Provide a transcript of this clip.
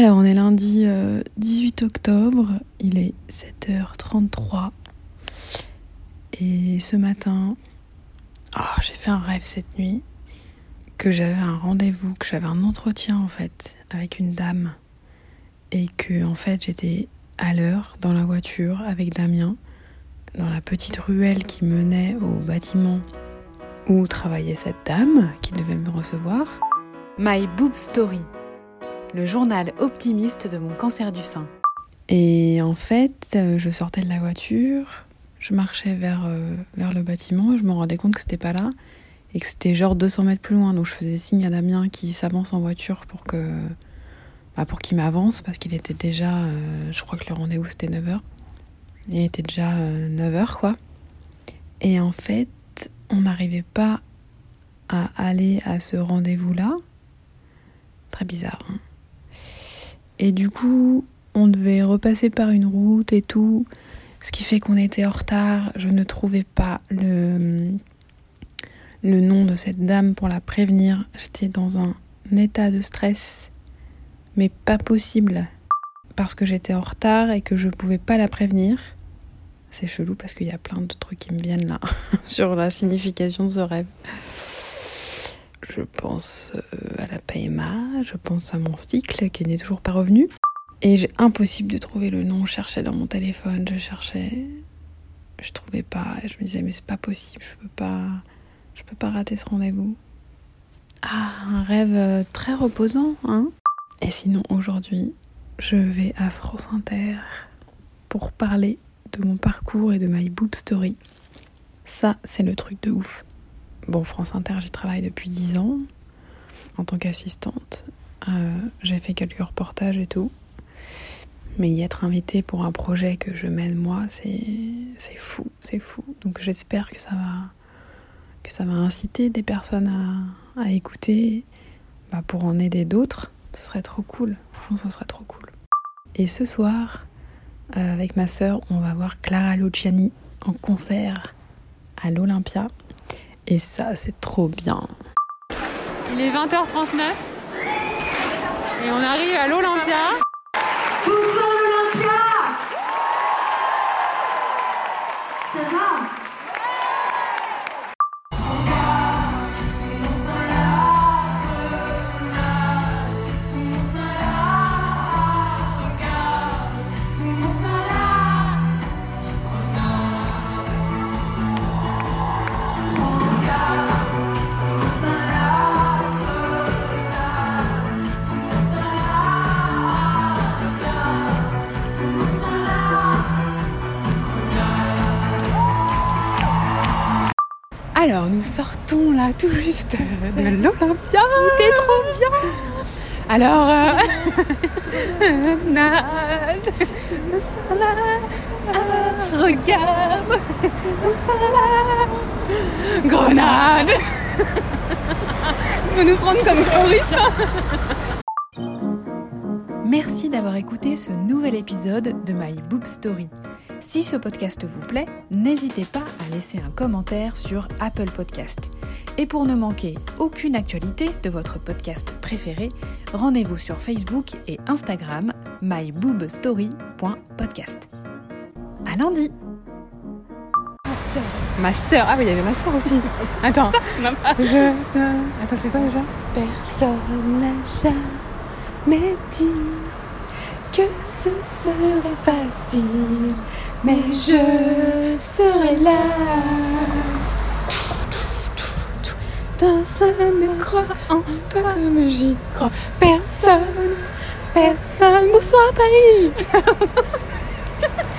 Alors, on est lundi 18 octobre, il est 7h33. Et ce matin, oh, j'ai fait un rêve cette nuit, que j'avais un rendez-vous, que j'avais un entretien en fait avec une dame. Et que en fait j'étais à l'heure dans la voiture avec Damien, dans la petite ruelle qui menait au bâtiment où travaillait cette dame qui devait me recevoir. My Boob Story, le journal optimiste de mon cancer du sein. Et en fait, euh, je sortais de la voiture, je marchais vers, euh, vers le bâtiment, je me rendais compte que c'était pas là et que c'était genre 200 mètres plus loin. Donc je faisais signe à Damien qui s'avance en voiture pour que bah, pour qu'il m'avance parce qu'il était déjà, euh, je crois que le rendez-vous c'était 9h. Il était déjà 9h quoi. Et en fait, on n'arrivait pas à aller à ce rendez-vous-là. Très bizarre. Hein. Et du coup, on devait repasser par une route et tout. Ce qui fait qu'on était en retard. Je ne trouvais pas le, nom de cette dame pour la prévenir. J'étais dans un état de stress, mais pas possible. Parce que j'étais en retard et que je ne pouvais pas la prévenir. C'est chelou parce qu'il y a plein de trucs qui me viennent là sur la signification de ce rêve. Je pense euh, à la PMA, je pense à mon cycle qui n'est toujours pas revenu. Et j'ai impossible de trouver le nom. Je cherchais dans mon téléphone, je cherchais. Je trouvais pas. Je me disais, mais c'est pas possible, je peux pas. Je peux pas rater ce rendez-vous. Ah, un rêve euh, très reposant, hein Et sinon, aujourd'hui, je vais à France Inter pour parler de mon parcours et de my boob story. Ça, c'est le truc de ouf. Bon, France Inter, j'y travaille depuis 10 ans en tant qu'assistante. Euh, j'ai fait quelques reportages et tout. Mais y être invité pour un projet que je mène moi, c'est fou, c'est fou. Donc j'espère que ça va inciter des personnes à, à écouter bah, pour en aider d'autres. Ce serait trop cool. Franchement, ce serait trop cool. Et ce soir, euh, avec ma sœur, on va voir Clara Luciani en concert à l'Olympia. Et ça, c'est trop bien. Il est 20h39 et on arrive à l'Olympia. Alors, nous sortons là tout juste de l'Olympia. T'es trop bien. Alors, euh... regarde, Grenade. Faut nous prendre comme touristes. Merci d'avoir écouté ce nouvel épisode de My Boob Story. Si ce podcast vous plaît, n'hésitez pas à laisser un commentaire sur Apple Podcast. Et pour ne manquer aucune actualité de votre podcast préféré, rendez-vous sur Facebook et Instagram myboobstory.podcast. À lundi. Ma sœur. Ah oui, il y avait ma sœur aussi. Attends. Je... Attends, c'est quoi déjà? Personne n'a jamais dit que ce serait facile, mais je serai là. Personne ne croit en toi comme j'y crois. Personne, personne ne soit pays.